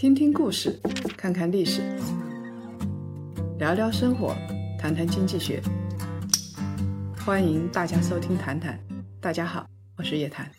听听故事，看看历史，聊聊生活，谈谈经济学。欢迎大家收听《谈谈》，大家好，我是叶檀。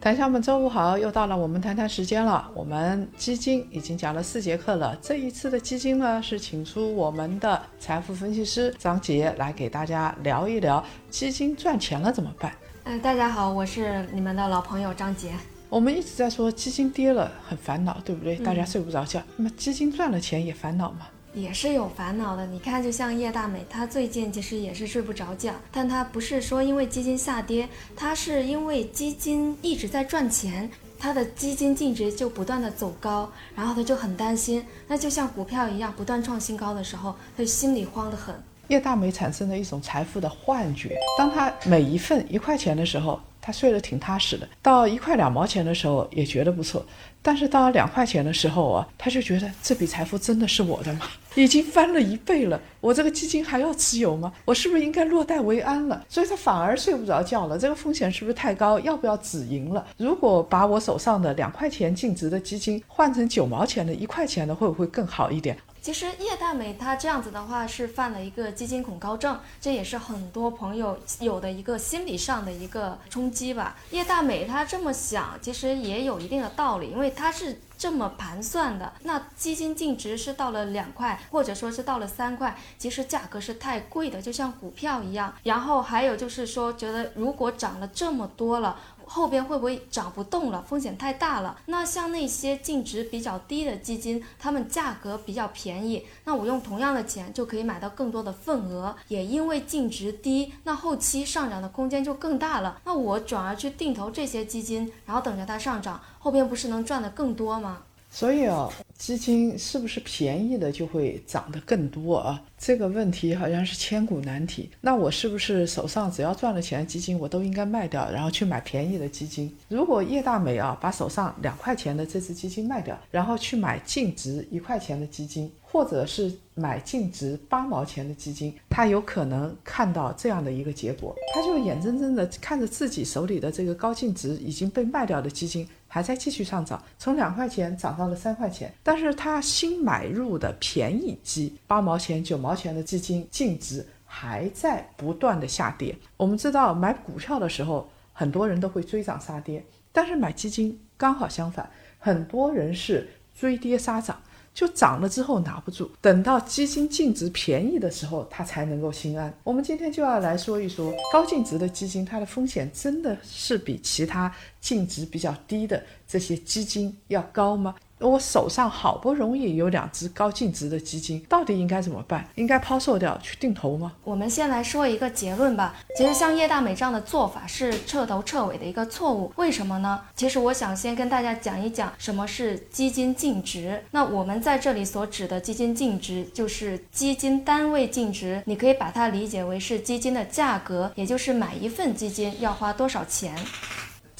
谈友们，周五好，又到了我们谈谈时间了。我们基金已经讲了四节课了，这一次的基金呢，是请出我们的财富分析师张杰来给大家聊一聊基金赚钱了怎么办。嗯，大家好，我是你们的老朋友张杰。我们一直在说基金跌了很烦恼，对不对？大家睡不着觉。那么基金赚了钱也烦恼吗？也是有烦恼的。你看，就像叶大美，她最近其实也是睡不着觉，但她不是说因为基金下跌，她是因为基金一直在赚钱，她的基金净值就不断的走高，然后她就很担心。那就像股票一样，不断创新高的时候，她心里慌得很。叶大美产生了一种财富的幻觉，当她每一份一块钱的时候。他睡得挺踏实的，到一块两毛钱的时候也觉得不错，但是到两块钱的时候啊，他就觉得这笔财富真的是我的吗？已经翻了一倍了，我这个基金还要持有吗？我是不是应该落袋为安了？所以他反而睡不着觉了。这个风险是不是太高？要不要止盈了？如果把我手上的两块钱净值的基金换成九毛钱的一块钱的，会不会更好一点？其实叶大美她这样子的话是犯了一个基金恐高症，这也是很多朋友有的一个心理上的一个冲击吧。叶大美她这么想，其实也有一定的道理，因为她是这么盘算的。那基金净值是到了两块，或者说是到了三块，其实价格是太贵的，就像股票一样。然后还有就是说，觉得如果涨了这么多了。后边会不会涨不动了？风险太大了。那像那些净值比较低的基金，它们价格比较便宜，那我用同样的钱就可以买到更多的份额。也因为净值低，那后期上涨的空间就更大了。那我转而去定投这些基金，然后等着它上涨，后边不是能赚的更多吗？所以啊，基金是不是便宜的就会涨得更多啊？这个问题好像是千古难题。那我是不是手上只要赚了钱，基金我都应该卖掉，然后去买便宜的基金？如果叶大美啊，把手上两块钱的这只基金卖掉，然后去买净值一块钱的基金，或者是买净值八毛钱的基金，他有可能看到这样的一个结果，他就眼睁睁的看着自己手里的这个高净值已经被卖掉的基金。还在继续上涨，从两块钱涨到了三块钱，但是他新买入的便宜基八毛钱、九毛钱的基金净值还在不断的下跌。我们知道买股票的时候，很多人都会追涨杀跌，但是买基金刚好相反，很多人是追跌杀涨。就涨了之后拿不住，等到基金净值便宜的时候，他才能够心安。我们今天就要来说一说高净值的基金，它的风险真的是比其他净值比较低的这些基金要高吗？我手上好不容易有两只高净值的基金，到底应该怎么办？应该抛售掉去定投吗？我们先来说一个结论吧。其实像叶大美这样的做法是彻头彻尾的一个错误。为什么呢？其实我想先跟大家讲一讲什么是基金净值。那我们在这里所指的基金净值，就是基金单位净值，你可以把它理解为是基金的价格，也就是买一份基金要花多少钱。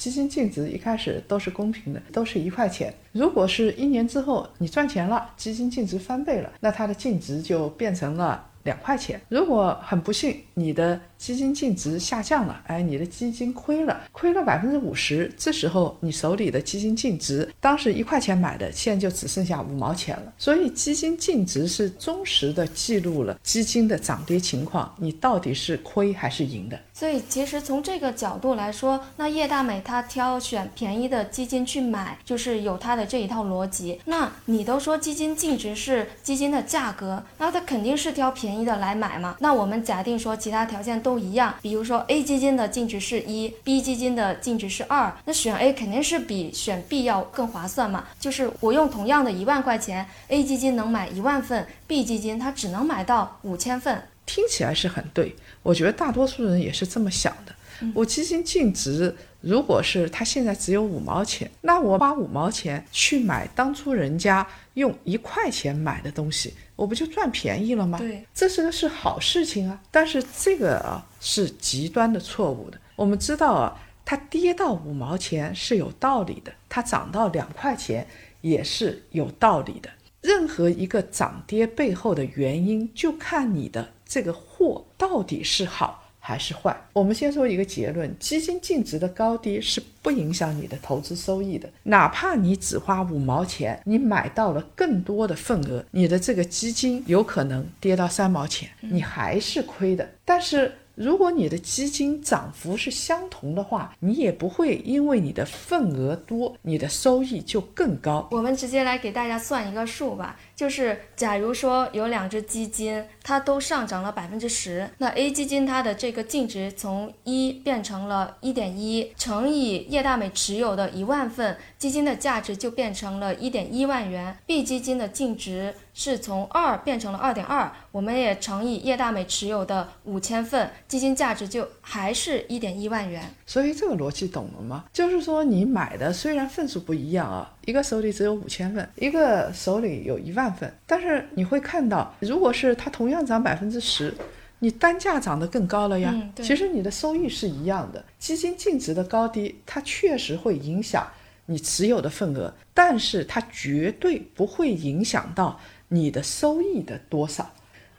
基金净值一开始都是公平的，都是一块钱。如果是一年之后你赚钱了，基金净值翻倍了，那它的净值就变成了两块钱。如果很不幸，你的基金净值下降了，哎，你的基金亏了，亏了百分之五十。这时候你手里的基金净值，当时一块钱买的，现在就只剩下五毛钱了。所以基金净值是忠实的记录了基金的涨跌情况，你到底是亏还是赢的。所以其实从这个角度来说，那叶大美她挑选便宜的基金去买，就是有她的这一套逻辑。那你都说基金净值是基金的价格，那她肯定是挑便宜的来买嘛？那我们假定说其他条件。都一样，比如说 A 基金的净值是一，B 基金的净值是二，那选 A 肯定是比选 B 要更划算嘛。就是我用同样的一万块钱，A 基金能买一万份，B 基金它只能买到五千份，听起来是很对。我觉得大多数人也是这么想的。我基金净值如果是它现在只有五毛钱，那我花五毛钱去买当初人家用一块钱买的东西，我不就赚便宜了吗？对，这是个是好事情啊。但是这个啊是极端的错误的。我们知道啊，它跌到五毛钱是有道理的，它涨到两块钱也是有道理的。任何一个涨跌背后的原因，就看你的这个货到底是好。还是坏？我们先说一个结论：基金净值的高低是不影响你的投资收益的。哪怕你只花五毛钱，你买到了更多的份额，你的这个基金有可能跌到三毛钱，你还是亏的。但是。如果你的基金涨幅是相同的话，你也不会因为你的份额多，你的收益就更高。我们直接来给大家算一个数吧。就是假如说有两只基金，它都上涨了百分之十，那 A 基金它的这个净值从一变成了一点一，乘以叶大美持有的一万份基金的价值就变成了一点一万元。B 基金的净值是从二变成了二点二，我们也乘以叶大美持有的五千份基金价值就还是一点一万元。所以这个逻辑懂了吗？就是说你买的虽然份数不一样啊。一个手里只有五千份，一个手里有一万份，但是你会看到，如果是它同样涨百分之十，你单价涨得更高了呀。其实你的收益是一样的，基金净值的高低，它确实会影响你持有的份额，但是它绝对不会影响到你的收益的多少，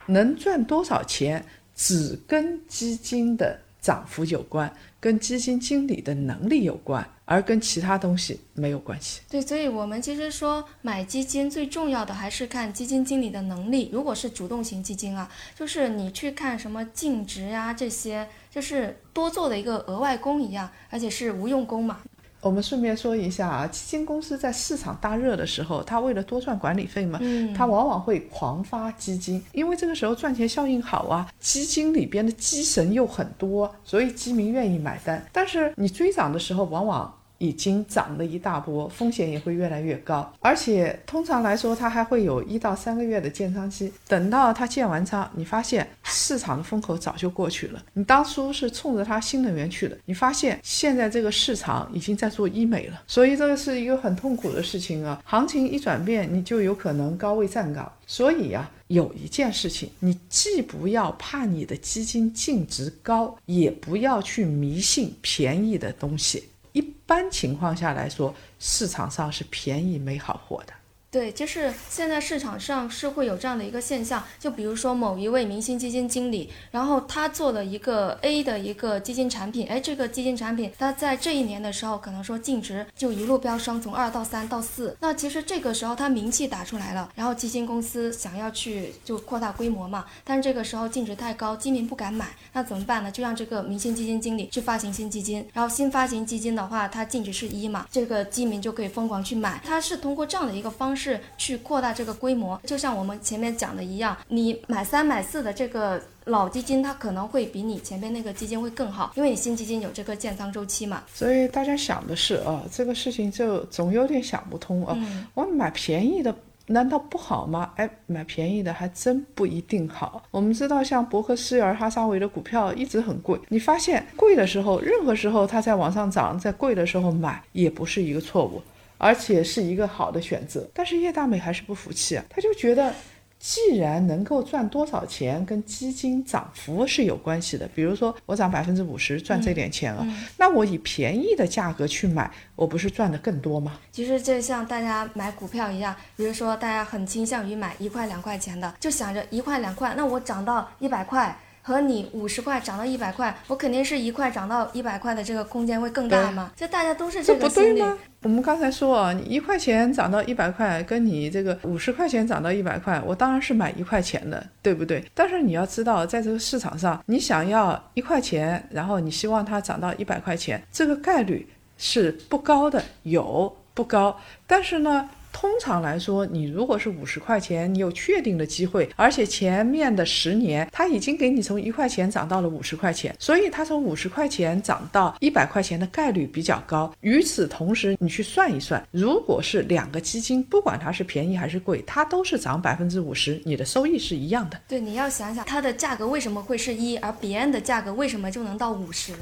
能赚多少钱，只跟基金的涨幅有关，跟基金经理的能力有关。而跟其他东西没有关系。对，所以我们其实说买基金最重要的还是看基金经理的能力。如果是主动型基金啊，就是你去看什么净值呀这些，就是多做的一个额外工一样，而且是无用功嘛。我们顺便说一下啊，基金公司在市场大热的时候，它为了多赚管理费嘛，它往往会狂发基金，因为这个时候赚钱效应好啊，基金里边的基神又很多，所以基民愿意买单。但是你追涨的时候，往往。已经涨了一大波，风险也会越来越高，而且通常来说，它还会有一到三个月的建仓期。等到它建完仓，你发现市场的风口早就过去了。你当初是冲着它新能源去的，你发现现在这个市场已经在做医美了，所以这个是一个很痛苦的事情啊。行情一转变，你就有可能高位站岗。所以呀，有一件事情，你既不要怕你的基金净值高，也不要去迷信便宜的东西。一般情况下来说，市场上是便宜没好货的。对，就是现在市场上是会有这样的一个现象，就比如说某一位明星基金经理，然后他做了一个 A 的一个基金产品，哎，这个基金产品它在这一年的时候可能说净值就一路飙升，从二到三到四，那其实这个时候他名气打出来了，然后基金公司想要去就扩大规模嘛，但是这个时候净值太高，基民不敢买，那怎么办呢？就让这个明星基金经理去发行新基金，然后新发行基金的话，它净值是一嘛，这个基民就可以疯狂去买，它是通过这样的一个方式。是去扩大这个规模，就像我们前面讲的一样，你买三买四的这个老基金，它可能会比你前面那个基金会更好，因为你新基金有这个建仓周期嘛。所以大家想的是啊，这个事情就总有点想不通啊。我买便宜的难道不好吗？哎，买便宜的还真不一定好。我们知道，像伯克希尔哈撒韦的股票一直很贵，你发现贵的时候，任何时候它在往上涨，在贵的时候买也不是一个错误。而且是一个好的选择，但是叶大美还是不服气啊，他就觉得，既然能够赚多少钱跟基金涨幅是有关系的，比如说我涨百分之五十赚这点钱了，那我以便宜的价格去买，我不是赚的更多吗？其实就像大家买股票一样，比如说大家很倾向于买一块两块钱的，就想着一块两块，那我涨到一百块。和你五十块涨到一百块，我肯定是一块涨到一百块的这个空间会更大嘛？就大家都是这个心理。我们刚才说啊，你一块钱涨到一百块，跟你这个五十块钱涨到一百块，我当然是买一块钱的，对不对？但是你要知道，在这个市场上，你想要一块钱，然后你希望它涨到一百块钱，这个概率是不高的，有不高，但是呢。通常来说，你如果是五十块钱，你有确定的机会，而且前面的十年它已经给你从一块钱涨到了五十块钱，所以它从五十块钱涨到一百块钱的概率比较高。与此同时，你去算一算，如果是两个基金，不管它是便宜还是贵，它都是涨百分之五十，你的收益是一样的。对，你要想想它的价格为什么会是一，而别人的价格为什么就能到五十？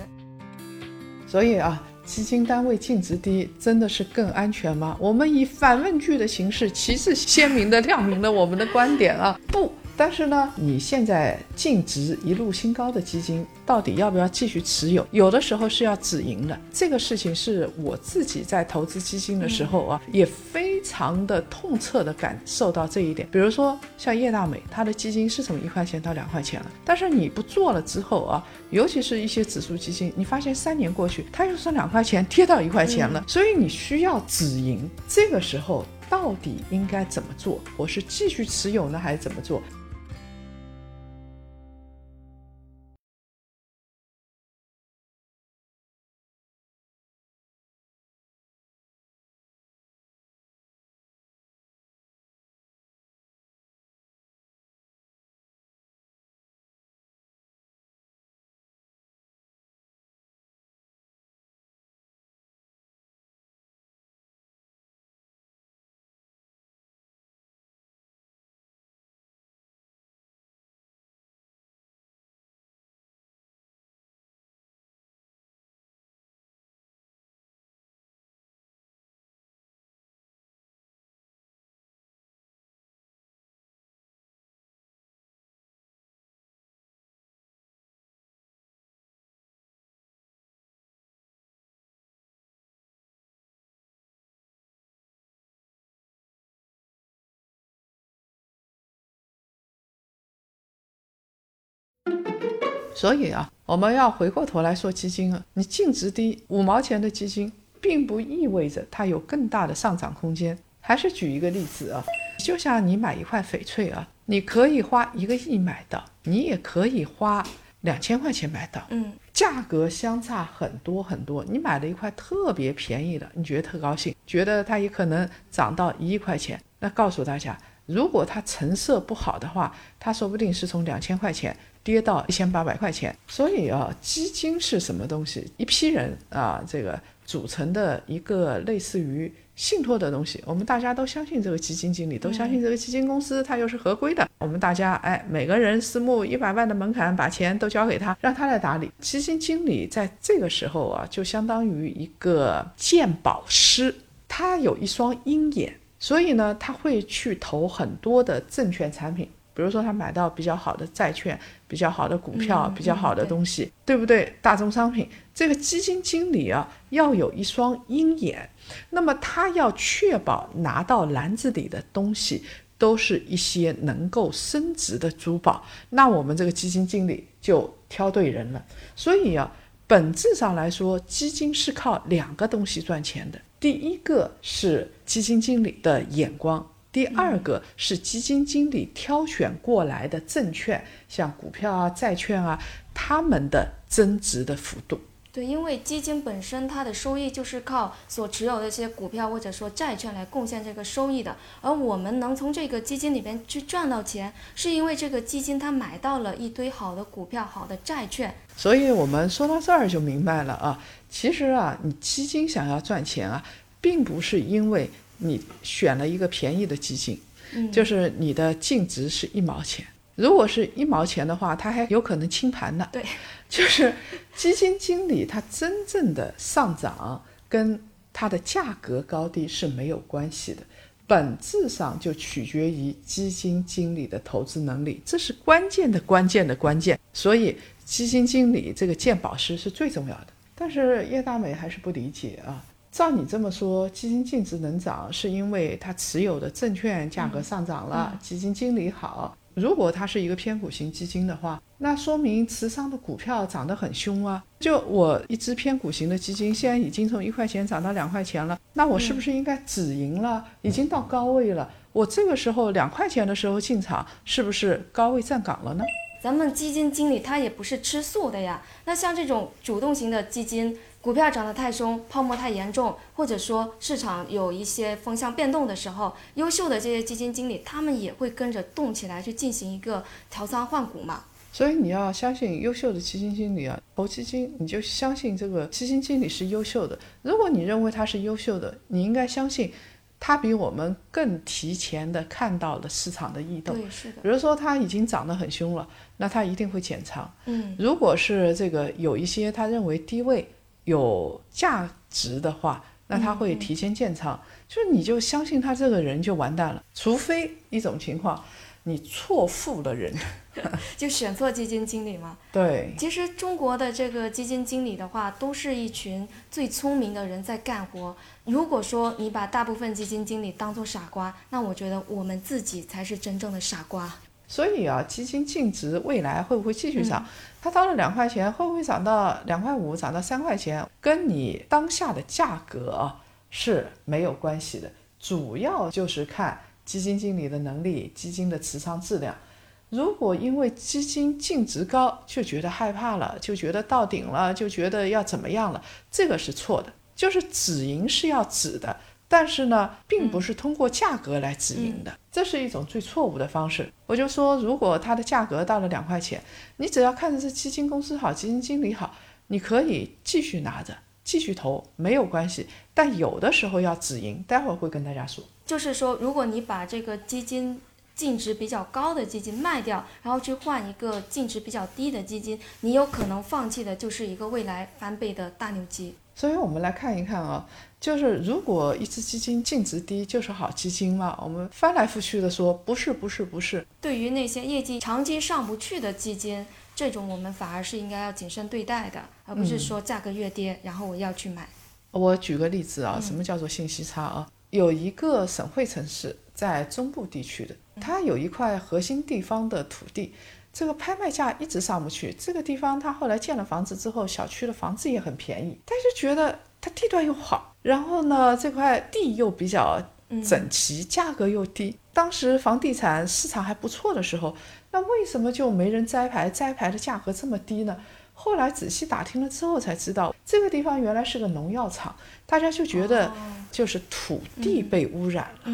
所以啊。基金单位净值低，真的是更安全吗？我们以反问句的形式，旗帜鲜明的亮明了我们的观点啊！不，但是呢，你现在净值一路新高的基金，到底要不要继续持有？有的时候是要止盈的。这个事情是我自己在投资基金的时候啊，也非。常的痛彻的感受到这一点。比如说像叶大美，它的基金是从一块钱到两块钱了，但是你不做了之后啊，尤其是一些指数基金，你发现三年过去，它又从两块钱跌到一块钱了，所以你需要止盈。这个时候到底应该怎么做？我是继续持有呢，还是怎么做？所以啊，我们要回过头来说基金啊，你净值低五毛钱的基金，并不意味着它有更大的上涨空间。还是举一个例子啊，就像你买一块翡翠啊，你可以花一个亿买到，你也可以花两千块钱买到，嗯，价格相差很多很多。你买了一块特别便宜的，你觉得特高兴，觉得它也可能涨到一亿块钱。那告诉大家，如果它成色不好的话，它说不定是从两千块钱。跌到一千八百块钱，所以啊，基金是什么东西？一批人啊，这个组成的一个类似于信托的东西。我们大家都相信这个基金经理，都相信这个基金公司，它又是合规的。我们大家哎，每个人私募一百万的门槛，把钱都交给他，让他来打理。基金经理在这个时候啊，就相当于一个鉴宝师，他有一双鹰眼，所以呢，他会去投很多的证券产品。比如说，他买到比较好的债券、比较好的股票、比较好的东西，对不对？大宗商品，这个基金经理啊，要有一双鹰眼，那么他要确保拿到篮子里的东西都是一些能够升值的珠宝，那我们这个基金经理就挑对人了。所以啊，本质上来说，基金是靠两个东西赚钱的，第一个是基金经理的眼光。第二个是基金经理挑选过来的证券，像股票啊、债券啊，他们的增值的幅度。对，因为基金本身它的收益就是靠所持有的一些股票或者说债券来贡献这个收益的，而我们能从这个基金里边去赚到钱，是因为这个基金它买到了一堆好的股票、好的债券。所以我们说到这儿就明白了啊，其实啊，你基金想要赚钱啊，并不是因为。你选了一个便宜的基金，就是你的净值是一毛钱。如果是一毛钱的话，它还有可能清盘呢。对，就是基金经理他真正的上涨跟它的价格高低是没有关系的，本质上就取决于基金经理的投资能力，这是关键的关键的关键。所以基金经理这个鉴宝师是最重要的。但是叶大美还是不理解啊。照你这么说，基金净值能涨，是因为它持有的证券价格上涨了，基金经理好。如果它是一个偏股型基金的话，那说明持仓的股票涨得很凶啊。就我一只偏股型的基金，现在已经从一块钱涨到两块钱了，那我是不是应该止盈了？已经到高位了，我这个时候两块钱的时候进场，是不是高位站岗了呢？咱们基金经理他也不是吃素的呀。那像这种主动型的基金。股票涨得太凶，泡沫太严重，或者说市场有一些风向变动的时候，优秀的这些基金经理，他们也会跟着动起来去进行一个调仓换股嘛。所以你要相信优秀的基金经理啊，投基金你就相信这个基金经理是优秀的。如果你认为他是优秀的，你应该相信他比我们更提前的看到了市场的异动。对，是的。比如说他已经涨得很凶了，那他一定会减仓。嗯，如果是这个有一些他认为低位。有价值的话，那他会提前建仓，就是你就相信他这个人就完蛋了。除非一种情况，你错付了人。就选错基金经理嘛。对，其实中国的这个基金经理的话，都是一群最聪明的人在干活。如果说你把大部分基金经理当做傻瓜，那我觉得我们自己才是真正的傻瓜。所以啊，基金净值未来会不会继续涨？它到了两块钱，会不会涨到两块五，涨到三块钱？跟你当下的价格是没有关系的，主要就是看基金经理的能力、基金的持仓质量。如果因为基金净值高就觉得害怕了，就觉得到顶了，就觉得要怎么样了，这个是错的。就是止盈是要止的，但是呢，并不是通过价格来止盈的，这是一种最错误的方式。我就说，如果它的价格到了两块钱，你只要看着是基金公司好，基金经理好，你可以继续拿着，继续投，没有关系。但有的时候要止盈，待会儿会跟大家说。就是说，如果你把这个基金。净值比较高的基金卖掉，然后去换一个净值比较低的基金，你有可能放弃的就是一个未来翻倍的大牛基。所以我们来看一看啊，就是如果一只基金净值低就是好基金吗？我们翻来覆去的说不是，不是，不是。对于那些业绩长期上不去的基金，这种我们反而是应该要谨慎对待的，而不是说价格越跌，然后我要去买。我举个例子啊，什么叫做信息差啊？有一个省会城市在中部地区的。它有一块核心地方的土地，这个拍卖价一直上不去。这个地方它后来建了房子之后，小区的房子也很便宜，但是觉得它地段又好，然后呢这块地又比较整齐，价格又低。当时房地产市场还不错的时候，那为什么就没人摘牌？摘牌的价格这么低呢？后来仔细打听了之后才知道，这个地方原来是个农药厂，大家就觉得就是土地被污染了。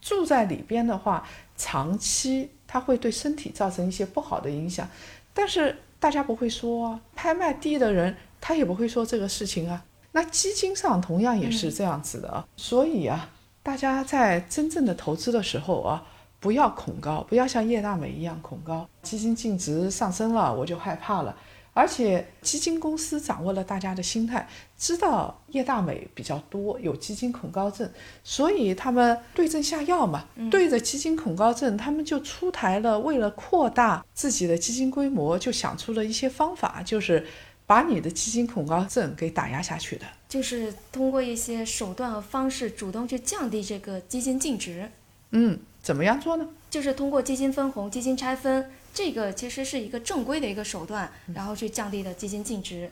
住在里边的话。长期它会对身体造成一些不好的影响，但是大家不会说，拍卖地的人他也不会说这个事情啊。那基金上同样也是这样子的啊，所以啊，大家在真正的投资的时候啊，不要恐高，不要像叶大美一样恐高，基金净值上升了我就害怕了。而且基金公司掌握了大家的心态，知道叶大美比较多，有基金恐高症，所以他们对症下药嘛，对着基金恐高症，他们就出台了，为了扩大自己的基金规模，就想出了一些方法，就是把你的基金恐高症给打压下去的，就是通过一些手段和方式，主动去降低这个基金净值。嗯，怎么样做呢？就是通过基金分红、基金拆分。这个其实是一个正规的一个手段，然后去降低的基金净值，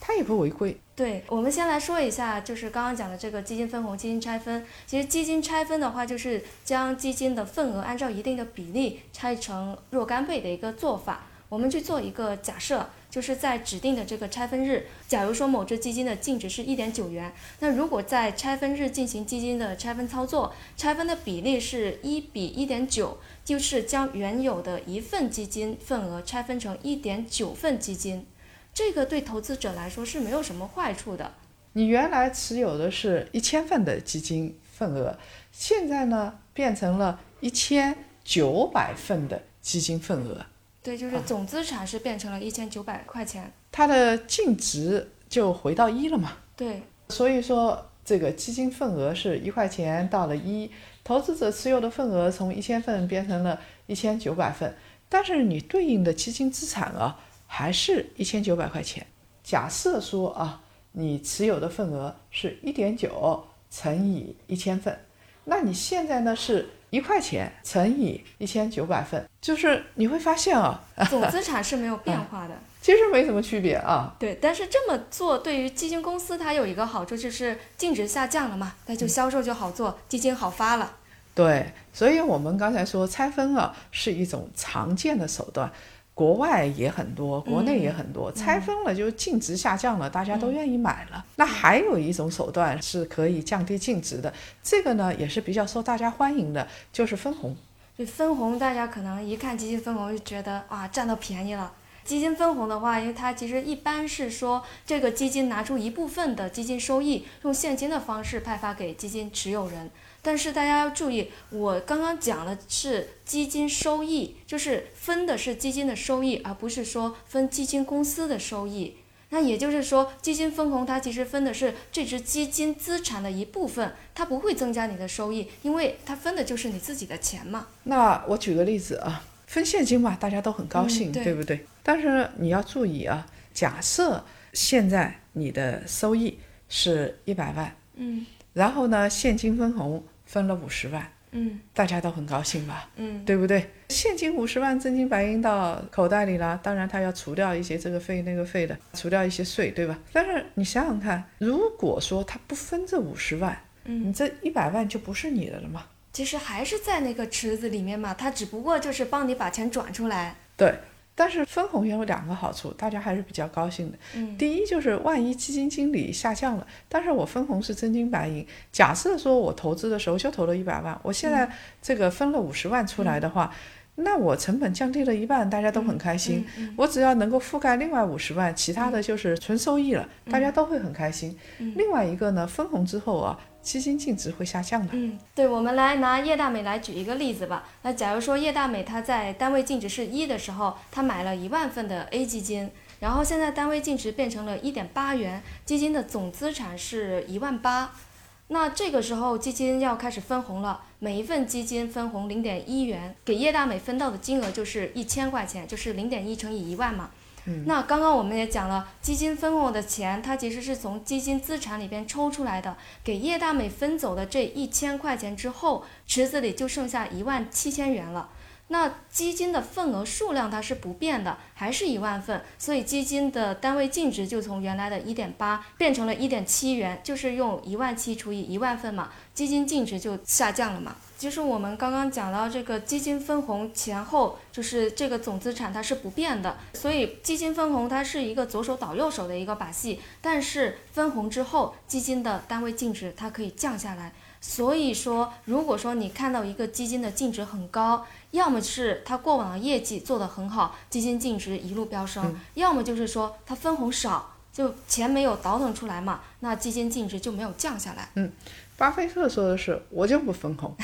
它也不违规。对，我们先来说一下，就是刚刚讲的这个基金分红、基金拆分。其实基金拆分的话，就是将基金的份额按照一定的比例拆成若干倍的一个做法。我们去做一个假设。就是在指定的这个拆分日，假如说某只基金的净值是一点九元，那如果在拆分日进行基金的拆分操作，拆分的比例是一比一点九，就是将原有的一份基金份额拆分成一点九份基金，这个对投资者来说是没有什么坏处的。你原来持有的是一千份的基金份额，现在呢变成了一千九百份的基金份额。对，就是总资产是变成了一千九百块钱，它的净值就回到一了嘛。对，所以说这个基金份额是一块钱到了一，投资者持有的份额从一千份变成了一千九百份，但是你对应的基金资产啊还是一千九百块钱。假设说啊，你持有的份额是一点九乘以一千份，那你现在呢是？一块钱乘以一千九百份，就是你会发现啊，总资产是没有变化的，其实没什么区别啊。对，但是这么做对于基金公司它有一个好处，就是净值下降了嘛，那就销售就好做，基金好发了。对，所以我们刚才说拆分啊是一种常见的手段。国外也很多，国内也很多，拆分了就净值下降了，大家都愿意买了。那还有一种手段是可以降低净值的，这个呢也是比较受大家欢迎的，就是分红。就分红，大家可能一看基金分红就觉得啊占到便宜了。基金分红的话，因为它其实一般是说这个基金拿出一部分的基金收益，用现金的方式派发给基金持有人。但是大家要注意，我刚刚讲的是基金收益，就是分的是基金的收益，而不是说分基金公司的收益。那也就是说，基金分红它其实分的是这只基金资产的一部分，它不会增加你的收益，因为它分的就是你自己的钱嘛。那我举个例子啊，分现金嘛，大家都很高兴，嗯对对不对？但是你要注意啊，假设现在你的收益是一百万，嗯然后呢，现金分红分了五十万，嗯大家都很高兴吧？嗯，对不对？现金五十万真金白银到口袋里了，当然他要除掉一些这个费那个费的，除掉一些税，对吧？但是你想想看，如果说他不分这五十万，嗯你这一百万就不是你的了嘛？其实还是在那个池子里面嘛，他只不过就是帮你把钱转出来。对。但是分红也有两个好处，大家还是比较高兴的。嗯第一就是万一基金经理下降了，但是我分红是真金白银。假设说我投资的时候就投了一百万，我现在这个分了五十万出来的话，那我成本降低了一半，大家都很开心。嗯嗯我只要能够覆盖另外五十万，其他的就是纯收益了，大家都会很开心。另外一个呢，分红之后啊，基金净值会下降的。嗯，对，我们来拿叶大美来举一个例子吧。那假如说叶大美她在单位净值是一的时候，她买了一万份的 A 基金，然后现在单位净值变成了一点八元，基金的总资产是一万八。那这个时候基金要开始分红了，每一份基金分红零点一元，给叶大美分到的金额就是一千块钱，就是零点一乘以一万嘛。那刚刚我们也讲了，基金分红的钱，它其实是从基金资产里边抽出来的，给叶大美分走的这一千块钱之后，池子里就剩下一万七千元了。那基金的份额数量它是不变的，还是一万份，所以基金的单位净值就从原来的一点八变成了一点七元，就是用一万七除以一万份嘛，基金净值就下降了嘛。就是我们刚刚讲到这个基金分红前后，就是这个总资产它是不变的，所以基金分红它是一个左手倒右手的一个把戏，但是分红之后，基金的单位净值它可以降下来。所以说，如果说你看到一个基金的净值很高，要么是它过往的业绩做得很好，基金净值一路飙升；要么就是说它分红少，就钱没有倒腾出来嘛，那基金净值就没有降下来。嗯巴菲特说的是，我就不分红。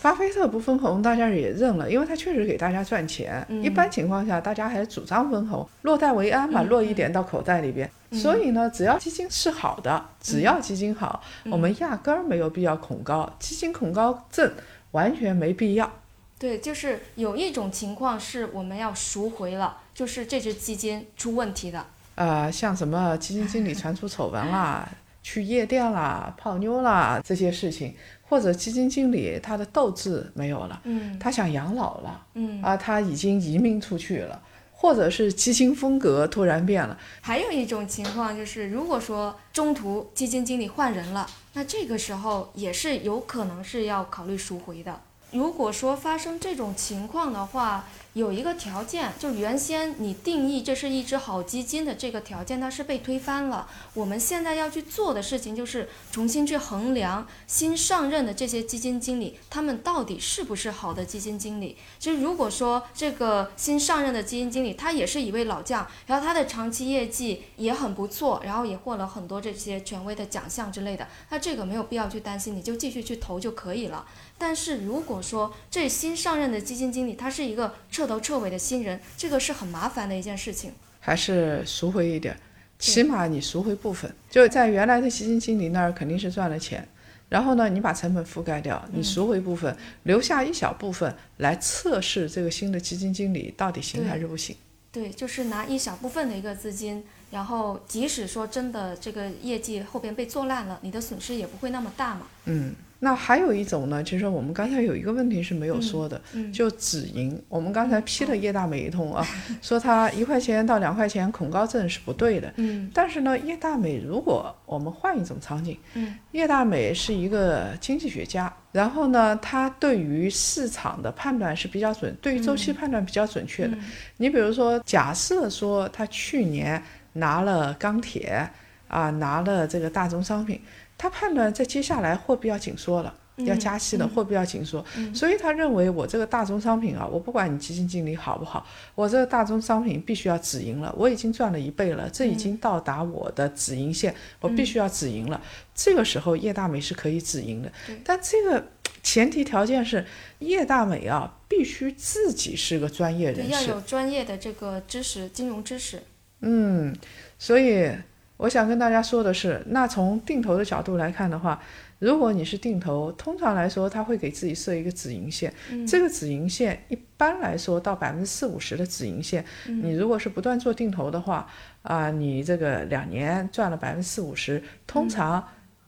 巴菲特不分红，大家也认了，因为他确实给大家赚钱。嗯一般情况下，大家还主张分红，落袋为安嘛，嗯落一点到口袋里边。所以呢，只要基金是好的，只要基金好，嗯我们压根儿没有必要恐高，基金恐高症完全没必要。对，就是有一种情况是我们要赎回了，就是这只基金出问题的。呃，像什么基金经理传出丑闻啦、去夜店啦、泡妞啦这些事情，或者基金经理他的斗志没有了，嗯他想养老了，嗯，啊，他已经移民出去了，或者是基金风格突然变了，还有一种情况就是，如果说中途基金经理换人了，那这个时候也是有可能是要考虑赎回的。如果说发生这种情况的话，有一个条件，就原先你定义这是一只好基金的这个条件，它是被推翻了。我们现在要去做的事情就是重新去衡量新上任的这些基金经理，他们到底是不是好的基金经理。其实如果说这个新上任的基金经理他也是一位老将，然后他的长期业绩也很不错，然后也获了很多这些权威的奖项之类的，那这个没有必要去担心，你就继续去投就可以了。但是如果说这新上任的基金经理他是一个彻头彻尾的新人，这个是很麻烦的一件事情。还是赎回一点，起码你赎回部分，就在原来的基金经理那儿肯定是赚了钱。然后呢，你把成本覆盖掉，你赎回部分，留下一小部分来测试这个新的基金经理到底行还是不行。对，就是拿一小部分的一个资金，然后即使说真的这个业绩后边被做烂了，你的损失也不会那么大嘛。嗯，那还有一种呢，就是我们刚才有一个问题是没有说的，嗯就止盈。我们刚才批了叶大美一通啊，说他一块钱到两块钱恐高症是不对的。嗯但是呢，叶大美如果我们换一种场景，嗯叶大美是一个经济学家，然后呢，他对于市场的判断是比较准，对于周期判断比较准确的。嗯你比如说，假设说他去年拿了钢铁啊，拿了这个大宗商品，他判断在接下来货币要紧缩了。要加息了，货币要紧缩，所以他认为我这个大宗商品啊，我不管你基金经理好不好，我这个大宗商品必须要止盈了，我已经赚了一倍了，这已经到达我的止盈线，我必须要止盈了。这个时候叶大美是可以止盈的，但这个前提条件是叶大美啊，必须自己是个专业对，人士。要有专业的这个知识，金融知识。嗯，所以我想跟大家说的是，那从定投的角度来看的话，如果你是定投，通常来说，他会给自己设一个止盈线。这个止盈线一般来说到百分之四五十的止盈线，你如果是不断做定投的话，啊，你这个两年赚了百分之四五十，通常，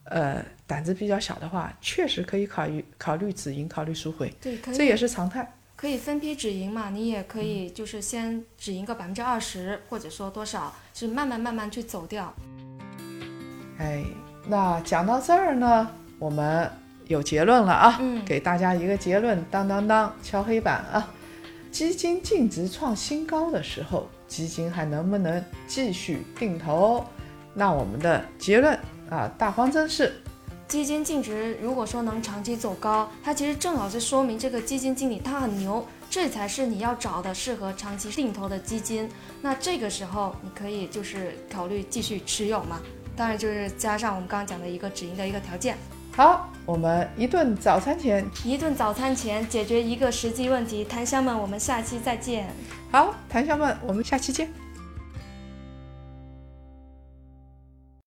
呃，胆子比较小的话，确实可以考虑考虑止盈，考虑赎回，对，这也是常态。可以分批止盈嘛，你也可以就是先止盈个百分之二十，或者说多少，是慢慢慢慢去走掉。哎，那讲到这儿呢，我们有结论了啊，嗯给大家一个结论，当当当，敲黑板啊！基金净值创新高的时候，基金还能不能继续定投？那我们的结论啊，大方针是基金净值如果说能长期走高，它其实正好是说明这个基金经理他很牛，这才是你要找的适合长期定投的基金。那这个时候你可以就是考虑继续持有嘛，当然就是加上我们刚刚讲的一个止盈的一个条件。好，我们一顿早餐前，一顿早餐前解决一个实际问题，檀香们，我们下期再见。好，檀香们，我们下期见。